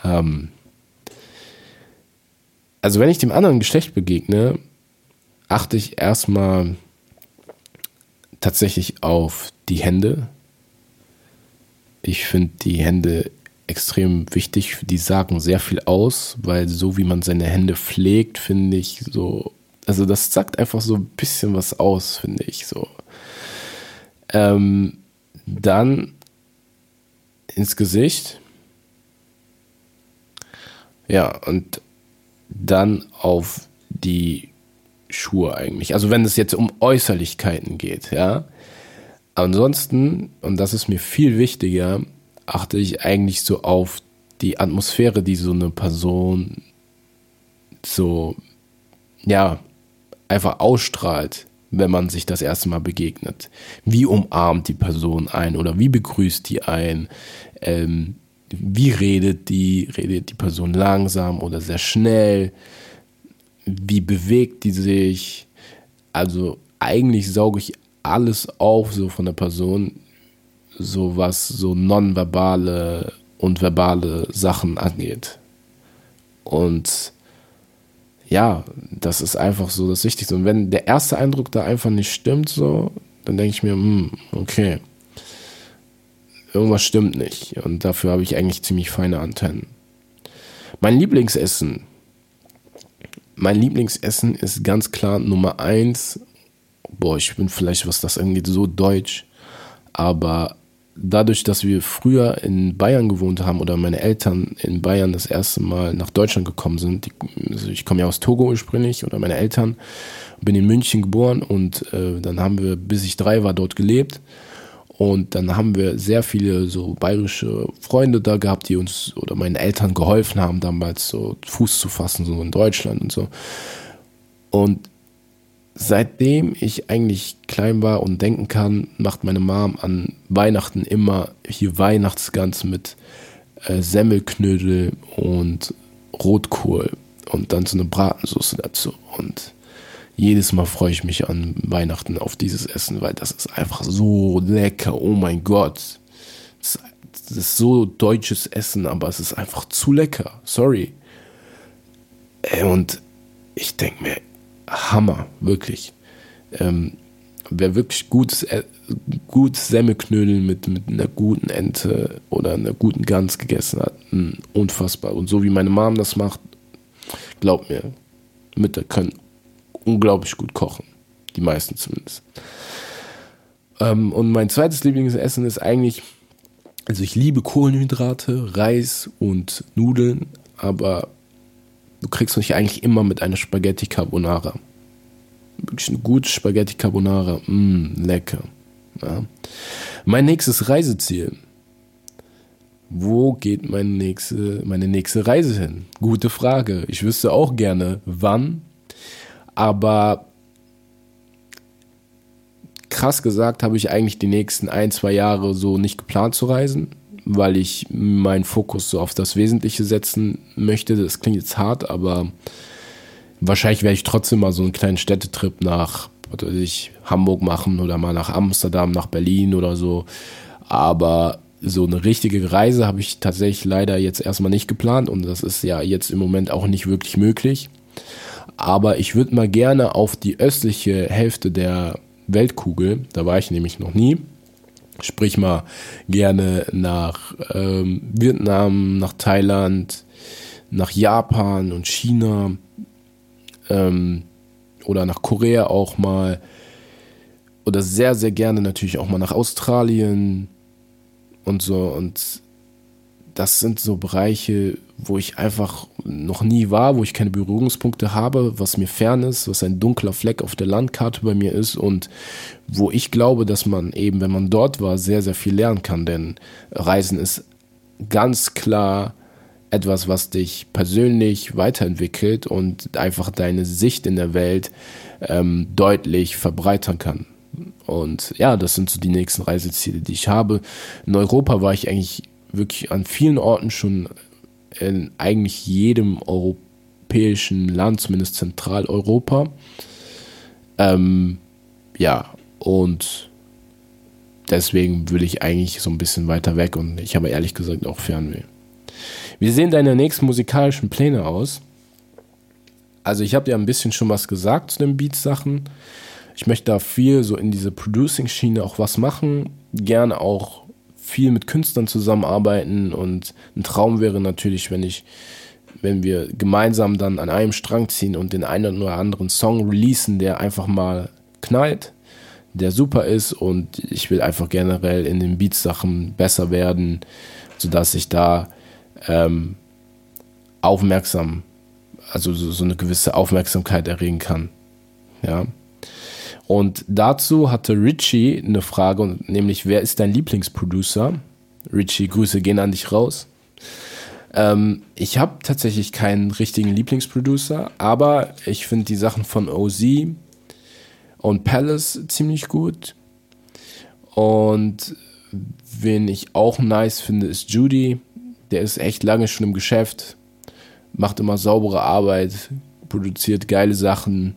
[SPEAKER 1] Ähm, also wenn ich dem anderen Geschlecht begegne, achte ich erstmal tatsächlich auf die Hände. Ich finde die Hände extrem wichtig. Die sagen sehr viel aus, weil so wie man seine Hände pflegt, finde ich so also das sagt einfach so ein bisschen was aus, finde ich so. Ähm, dann ins Gesicht. Ja, und dann auf die Schuhe eigentlich. Also wenn es jetzt um Äußerlichkeiten geht, ja. ansonsten, und das ist mir viel wichtiger, achte ich eigentlich so auf die Atmosphäre, die so eine Person so, ja, einfach ausstrahlt, wenn man sich das erste Mal begegnet. Wie umarmt die Person ein oder wie begrüßt die ein? Ähm, wie redet die? Redet die Person langsam oder sehr schnell? Wie bewegt die sich? Also eigentlich sauge ich alles auf so von der Person, so was so nonverbale und verbale Sachen angeht. Und ja, das ist einfach so das Wichtigste. Und wenn der erste Eindruck da einfach nicht stimmt, so, dann denke ich mir, hm, okay, irgendwas stimmt nicht. Und dafür habe ich eigentlich ziemlich feine Antennen. Mein Lieblingsessen. Mein Lieblingsessen ist ganz klar Nummer eins. Boah, ich bin vielleicht, was das angeht, so deutsch. Aber dadurch, dass wir früher in Bayern gewohnt haben oder meine Eltern in Bayern das erste Mal nach Deutschland gekommen sind, also ich komme ja aus Togo ursprünglich oder meine Eltern, bin in München geboren und äh, dann haben wir, bis ich drei war, dort gelebt. Und dann haben wir sehr viele so bayerische Freunde da gehabt, die uns oder meinen Eltern geholfen haben, damals so Fuß zu fassen, so in Deutschland und so. Und seitdem ich eigentlich klein war und denken kann, macht meine Mom an Weihnachten immer hier Weihnachtsgans mit äh, Semmelknödel und Rotkohl und dann so eine Bratensauce dazu. Und jedes Mal freue ich mich an Weihnachten auf dieses Essen, weil das ist einfach so lecker. Oh mein Gott. Das ist so deutsches Essen, aber es ist einfach zu lecker. Sorry. Äh, und ich denke mir, Hammer, wirklich. Ähm, wer wirklich gutes, äh, gutes Semmelknödel mit, mit einer guten Ente oder einer guten Gans gegessen hat, hm, unfassbar. Und so wie meine Mom das macht, glaubt mir, Mütter können unglaublich gut kochen. Die meisten zumindest. Ähm, und mein zweites Lieblingsessen ist eigentlich, also ich liebe Kohlenhydrate, Reis und Nudeln, aber du kriegst mich eigentlich immer mit einer Spaghetti Carbonara. Wirklich eine gute Spaghetti Carbonara. Mmm, lecker. Ja. Mein nächstes Reiseziel. Wo geht meine nächste, meine nächste Reise hin? Gute Frage. Ich wüsste auch gerne, wann. Aber krass gesagt habe ich eigentlich die nächsten ein, zwei Jahre so nicht geplant zu reisen weil ich meinen Fokus so auf das Wesentliche setzen möchte. Das klingt jetzt hart, aber wahrscheinlich werde ich trotzdem mal so einen kleinen Städtetrip nach was weiß ich, Hamburg machen oder mal nach Amsterdam, nach Berlin oder so. Aber so eine richtige Reise habe ich tatsächlich leider jetzt erstmal nicht geplant und das ist ja jetzt im Moment auch nicht wirklich möglich. Aber ich würde mal gerne auf die östliche Hälfte der Weltkugel, da war ich nämlich noch nie, Sprich mal gerne nach ähm, Vietnam, nach Thailand, nach Japan und China ähm, oder nach Korea auch mal. Oder sehr, sehr gerne natürlich auch mal nach Australien und so. Und das sind so Bereiche, wo ich einfach noch nie war, wo ich keine Berührungspunkte habe, was mir fern ist, was ein dunkler Fleck auf der Landkarte bei mir ist und wo ich glaube, dass man eben, wenn man dort war, sehr, sehr viel lernen kann. Denn Reisen ist ganz klar etwas, was dich persönlich weiterentwickelt und einfach deine Sicht in der Welt ähm, deutlich verbreitern kann. Und ja, das sind so die nächsten Reiseziele, die ich habe. In Europa war ich eigentlich wirklich an vielen Orten schon in eigentlich jedem europäischen Land, zumindest Zentraleuropa. Ähm, ja, und deswegen will ich eigentlich so ein bisschen weiter weg und ich habe ehrlich gesagt auch Fernweh. Wie sehen deine nächsten musikalischen Pläne aus? Also ich habe dir ein bisschen schon was gesagt zu den Beats-Sachen. Ich möchte da viel so in diese Producing-Schiene auch was machen. Gerne auch viel mit Künstlern zusammenarbeiten und ein Traum wäre natürlich, wenn ich, wenn wir gemeinsam dann an einem Strang ziehen und den einen oder anderen Song releasen, der einfach mal knallt, der super ist und ich will einfach generell in den Beats-Sachen besser werden, sodass ich da ähm, aufmerksam, also so, so eine gewisse Aufmerksamkeit erregen kann. Ja. Und dazu hatte Richie eine Frage, nämlich wer ist dein Lieblingsproducer? Richie, Grüße gehen an dich raus. Ähm, ich habe tatsächlich keinen richtigen Lieblingsproducer, aber ich finde die Sachen von OZ und Palace ziemlich gut. Und wen ich auch nice finde, ist Judy. Der ist echt lange schon im Geschäft, macht immer saubere Arbeit, produziert geile Sachen.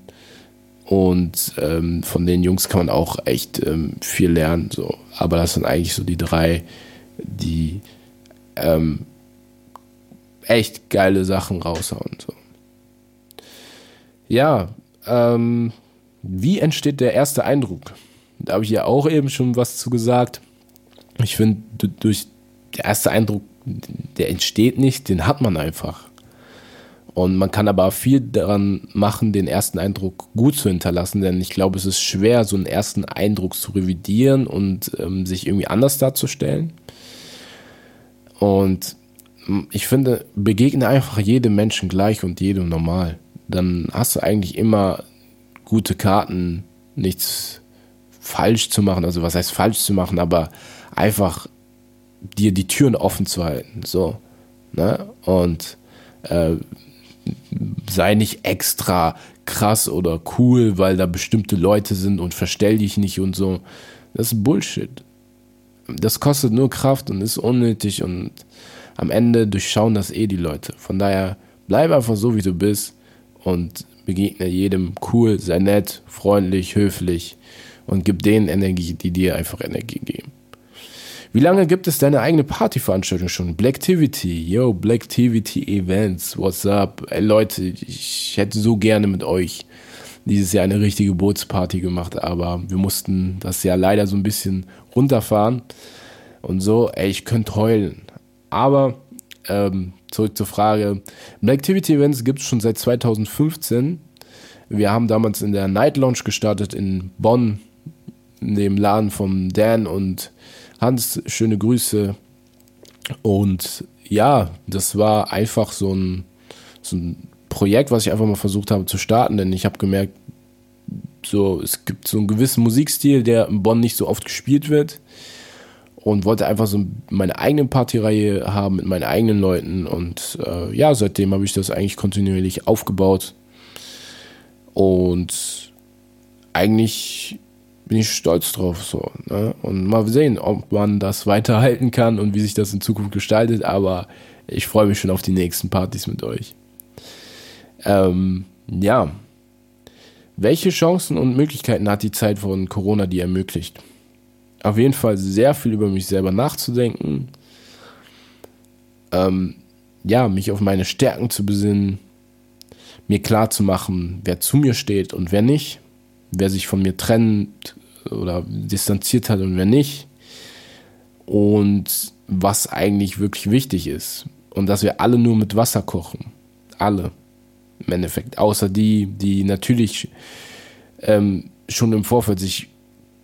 [SPEAKER 1] Und ähm, von den Jungs kann man auch echt ähm, viel lernen. So. Aber das sind eigentlich so die drei, die ähm, echt geile Sachen raushauen. So. Ja, ähm, wie entsteht der erste Eindruck? Da habe ich ja auch eben schon was zu gesagt. Ich finde, durch der erste Eindruck, der entsteht nicht, den hat man einfach. Und man kann aber viel daran machen, den ersten Eindruck gut zu hinterlassen, denn ich glaube, es ist schwer, so einen ersten Eindruck zu revidieren und ähm, sich irgendwie anders darzustellen. Und ich finde, begegne einfach jedem Menschen gleich und jedem normal. Dann hast du eigentlich immer gute Karten, nichts falsch zu machen. Also was heißt falsch zu machen, aber einfach dir die Türen offen zu halten. So. Ne? Und äh, sei nicht extra krass oder cool, weil da bestimmte Leute sind und verstell dich nicht und so. Das ist Bullshit. Das kostet nur Kraft und ist unnötig und am Ende durchschauen das eh die Leute. Von daher bleib einfach so, wie du bist und begegne jedem cool, sei nett, freundlich, höflich und gib denen Energie, die dir einfach Energie geben. Wie lange gibt es deine eigene Partyveranstaltung schon? Blacktivity, yo, Blacktivity Events, what's up? Ey Leute, ich hätte so gerne mit euch dieses Jahr eine richtige Bootsparty gemacht, aber wir mussten das Jahr leider so ein bisschen runterfahren. Und so, ey, ich könnte heulen. Aber ähm, zurück zur Frage. Blacktivity Events gibt es schon seit 2015. Wir haben damals in der Night Lounge gestartet in Bonn, in dem Laden von Dan und Hans. Schöne Grüße. Und ja, das war einfach so ein, so ein Projekt, was ich einfach mal versucht habe zu starten, denn ich habe gemerkt, so, es gibt so einen gewissen Musikstil, der in Bonn nicht so oft gespielt wird und wollte einfach so meine eigene Partyreihe haben mit meinen eigenen Leuten und äh, ja, seitdem habe ich das eigentlich kontinuierlich aufgebaut und eigentlich bin ich stolz drauf so ne? und mal sehen, ob man das weiterhalten kann und wie sich das in Zukunft gestaltet, aber ich freue mich schon auf die nächsten Partys mit euch. Ähm, ja, welche Chancen und Möglichkeiten hat die Zeit von Corona dir ermöglicht? auf jeden Fall sehr viel über mich selber nachzudenken. Ähm, ja, mich auf meine Stärken zu besinnen, mir klar zu machen, wer zu mir steht und wer nicht, wer sich von mir trennt oder distanziert hat und wer nicht. Und was eigentlich wirklich wichtig ist. Und dass wir alle nur mit Wasser kochen, alle. Im Endeffekt, außer die, die natürlich ähm, schon im Vorfeld sich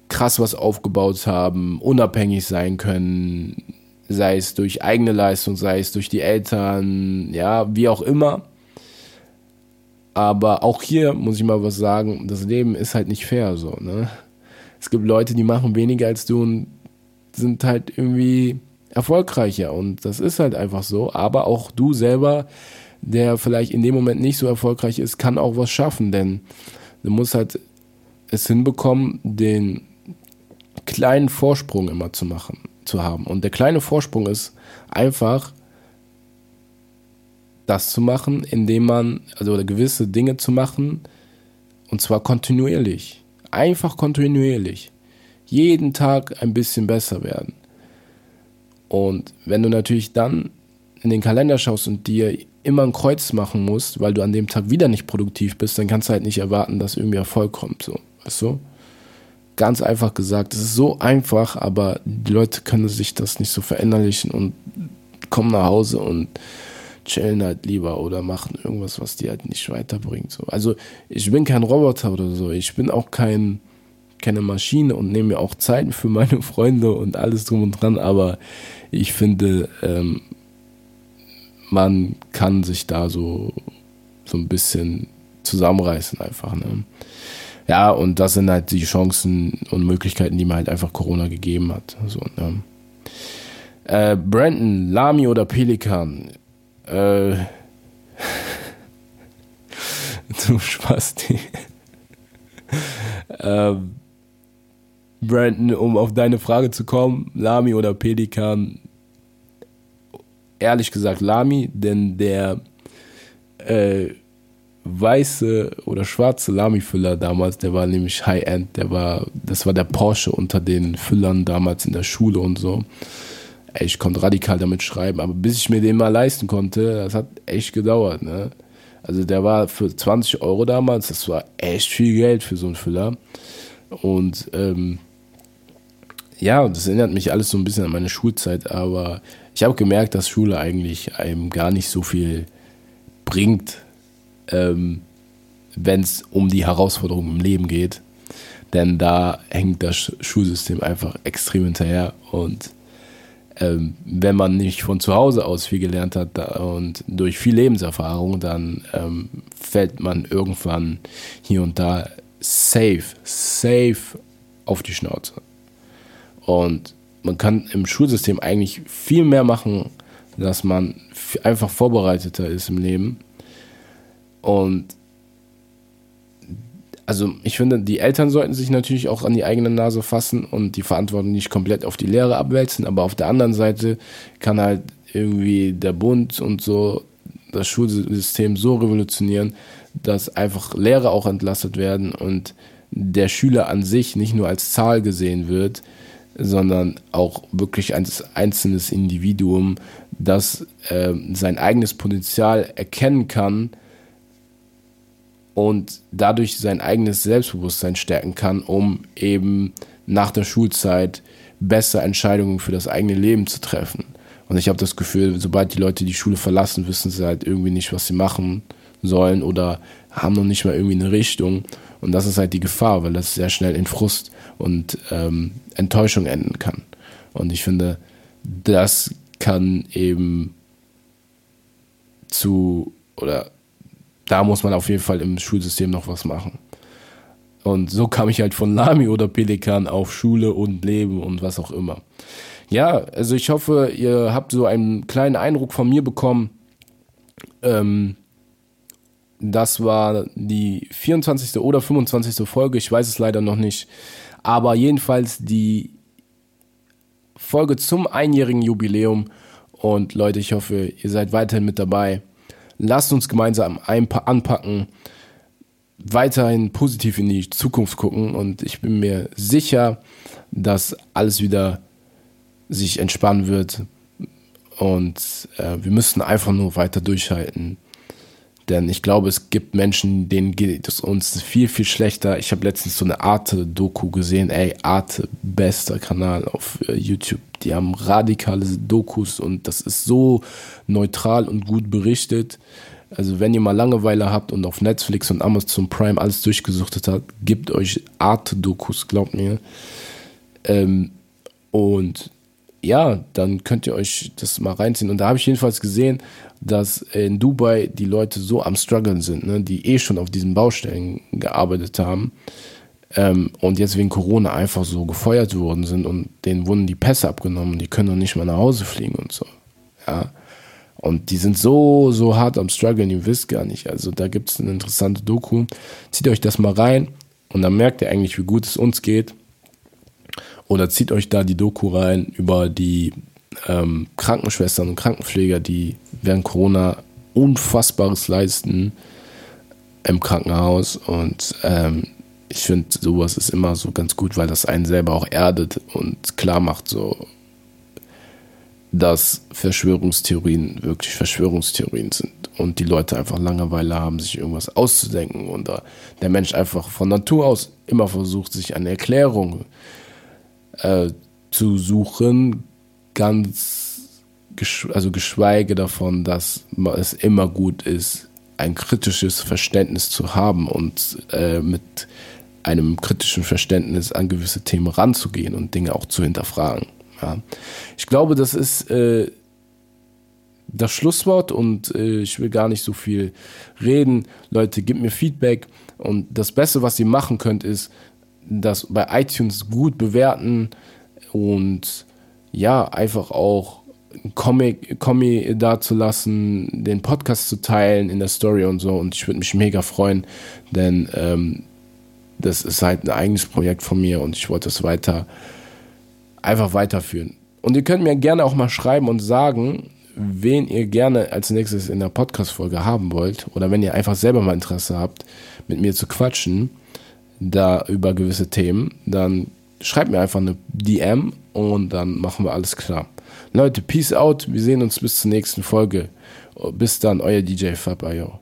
[SPEAKER 1] krass was aufgebaut haben, unabhängig sein können, sei es durch eigene Leistung, sei es durch die Eltern, ja, wie auch immer. Aber auch hier muss ich mal was sagen, das Leben ist halt nicht fair so, ne? Es gibt Leute, die machen weniger als du und sind halt irgendwie erfolgreicher und das ist halt einfach so, aber auch du selber, der vielleicht in dem Moment nicht so erfolgreich ist, kann auch was schaffen, denn du musst halt es hinbekommen, den kleinen Vorsprung immer zu machen, zu haben. Und der kleine Vorsprung ist einfach das zu machen, indem man, also gewisse Dinge zu machen, und zwar kontinuierlich. Einfach kontinuierlich. Jeden Tag ein bisschen besser werden. Und wenn du natürlich dann in den Kalender schaust und dir immer ein Kreuz machen musst, weil du an dem Tag wieder nicht produktiv bist, dann kannst du halt nicht erwarten, dass irgendwie Erfolg kommt. So, weißt du? ganz einfach gesagt, es ist so einfach, aber die Leute können sich das nicht so verinnerlichen und kommen nach Hause und chillen halt lieber oder machen irgendwas, was die halt nicht weiterbringt. So. Also ich bin kein Roboter oder so, ich bin auch kein, keine Maschine und nehme mir auch Zeit für meine Freunde und alles drum und dran, aber ich finde, ähm, man kann sich da so, so ein bisschen zusammenreißen einfach. Ne? ja, und das sind halt die Chancen und Möglichkeiten, die mir halt einfach Corona gegeben hat. So, ne? äh, Brandon, Lami oder Pelikan? Äh, du Spasti. ähm, Brandon, um auf deine Frage zu kommen, Lami oder Pelikan? Ehrlich gesagt Lami, denn der äh, weiße oder schwarze Lami-Füller damals, der war nämlich High-End, der war, das war der Porsche unter den Füllern damals in der Schule und so. Ey, ich konnte radikal damit schreiben, aber bis ich mir den mal leisten konnte, das hat echt gedauert, ne? Also der war für 20 Euro damals, das war echt viel Geld für so einen Füller. Und ähm, ja, das erinnert mich alles so ein bisschen an meine Schulzeit, aber ich habe gemerkt, dass Schule eigentlich einem gar nicht so viel bringt, ähm, wenn es um die Herausforderungen im Leben geht. Denn da hängt das Schulsystem einfach extrem hinterher. Und ähm, wenn man nicht von zu Hause aus viel gelernt hat und durch viel Lebenserfahrung, dann ähm, fällt man irgendwann hier und da safe, safe auf die Schnauze. Und man kann im Schulsystem eigentlich viel mehr machen, dass man einfach vorbereiteter ist im Leben. Und also ich finde, die Eltern sollten sich natürlich auch an die eigene Nase fassen und die Verantwortung nicht komplett auf die Lehre abwälzen, aber auf der anderen Seite kann halt irgendwie der Bund und so das Schulsystem so revolutionieren, dass einfach Lehrer auch entlastet werden und der Schüler an sich nicht nur als Zahl gesehen wird, sondern auch wirklich als einzelnes Individuum, das äh, sein eigenes Potenzial erkennen kann und dadurch sein eigenes Selbstbewusstsein stärken kann, um eben nach der Schulzeit besser Entscheidungen für das eigene Leben zu treffen. Und ich habe das Gefühl, sobald die Leute die Schule verlassen, wissen sie halt irgendwie nicht, was sie machen sollen oder haben noch nicht mal irgendwie eine Richtung. Und das ist halt die Gefahr, weil das sehr schnell in Frust und ähm, Enttäuschung enden kann. Und ich finde, das kann eben zu, oder da muss man auf jeden Fall im Schulsystem noch was machen. Und so kam ich halt von Lami oder Pelikan auf Schule und Leben und was auch immer. Ja, also ich hoffe, ihr habt so einen kleinen Eindruck von mir bekommen. Ähm, das war die 24. oder 25. Folge, ich weiß es leider noch nicht. Aber jedenfalls die Folge zum einjährigen Jubiläum. Und Leute, ich hoffe, ihr seid weiterhin mit dabei. Lasst uns gemeinsam anpacken, weiterhin positiv in die Zukunft gucken. Und ich bin mir sicher, dass alles wieder sich entspannen wird. Und äh, wir müssen einfach nur weiter durchhalten. Denn ich glaube, es gibt Menschen, denen geht es uns viel, viel schlechter. Ich habe letztens so eine Arte-Doku gesehen. Ey, Arte, bester Kanal auf äh, YouTube. Die haben radikale Dokus und das ist so neutral und gut berichtet. Also wenn ihr mal Langeweile habt und auf Netflix und Amazon Prime alles durchgesuchtet habt, gebt euch Arte-Dokus, glaubt mir. Ähm, und ja, dann könnt ihr euch das mal reinziehen. Und da habe ich jedenfalls gesehen, dass in Dubai die Leute so am struggeln sind, ne, die eh schon auf diesen Baustellen gearbeitet haben ähm, und jetzt wegen Corona einfach so gefeuert worden sind und denen wurden die Pässe abgenommen, die können noch nicht mal nach Hause fliegen und so. Ja. Und die sind so, so hart am struggeln, ihr wisst gar nicht. Also da gibt es eine interessante Doku. Zieht euch das mal rein und dann merkt ihr eigentlich, wie gut es uns geht. Oder zieht euch da die Doku rein über die ähm, Krankenschwestern und Krankenpfleger, die während Corona Unfassbares leisten im Krankenhaus. Und ähm, ich finde, sowas ist immer so ganz gut, weil das einen selber auch erdet und klar macht, so, dass Verschwörungstheorien wirklich Verschwörungstheorien sind und die Leute einfach Langeweile haben, sich irgendwas auszudenken und der Mensch einfach von Natur aus immer versucht, sich eine Erklärung zu äh, zu suchen, ganz, also geschweige davon, dass es immer gut ist, ein kritisches Verständnis zu haben und äh, mit einem kritischen Verständnis an gewisse Themen ranzugehen und Dinge auch zu hinterfragen. Ja. Ich glaube, das ist äh, das Schlusswort und äh, ich will gar nicht so viel reden. Leute, gebt mir Feedback, Und das Beste, was ihr machen könnt, ist, das bei iTunes gut bewerten und ja, einfach auch Comic, Comic dazulassen, den Podcast zu teilen in der Story und so. Und ich würde mich mega freuen, denn ähm, das ist halt ein eigenes Projekt von mir und ich wollte es weiter, einfach weiterführen. Und ihr könnt mir gerne auch mal schreiben und sagen, wen ihr gerne als nächstes in der Podcast-Folge haben wollt. Oder wenn ihr einfach selber mal Interesse habt, mit mir zu quatschen, da über gewisse Themen, dann schreibt mir einfach eine DM und dann machen wir alles klar. Leute, peace out. Wir sehen uns bis zur nächsten Folge. Bis dann, euer DJ Fabayo.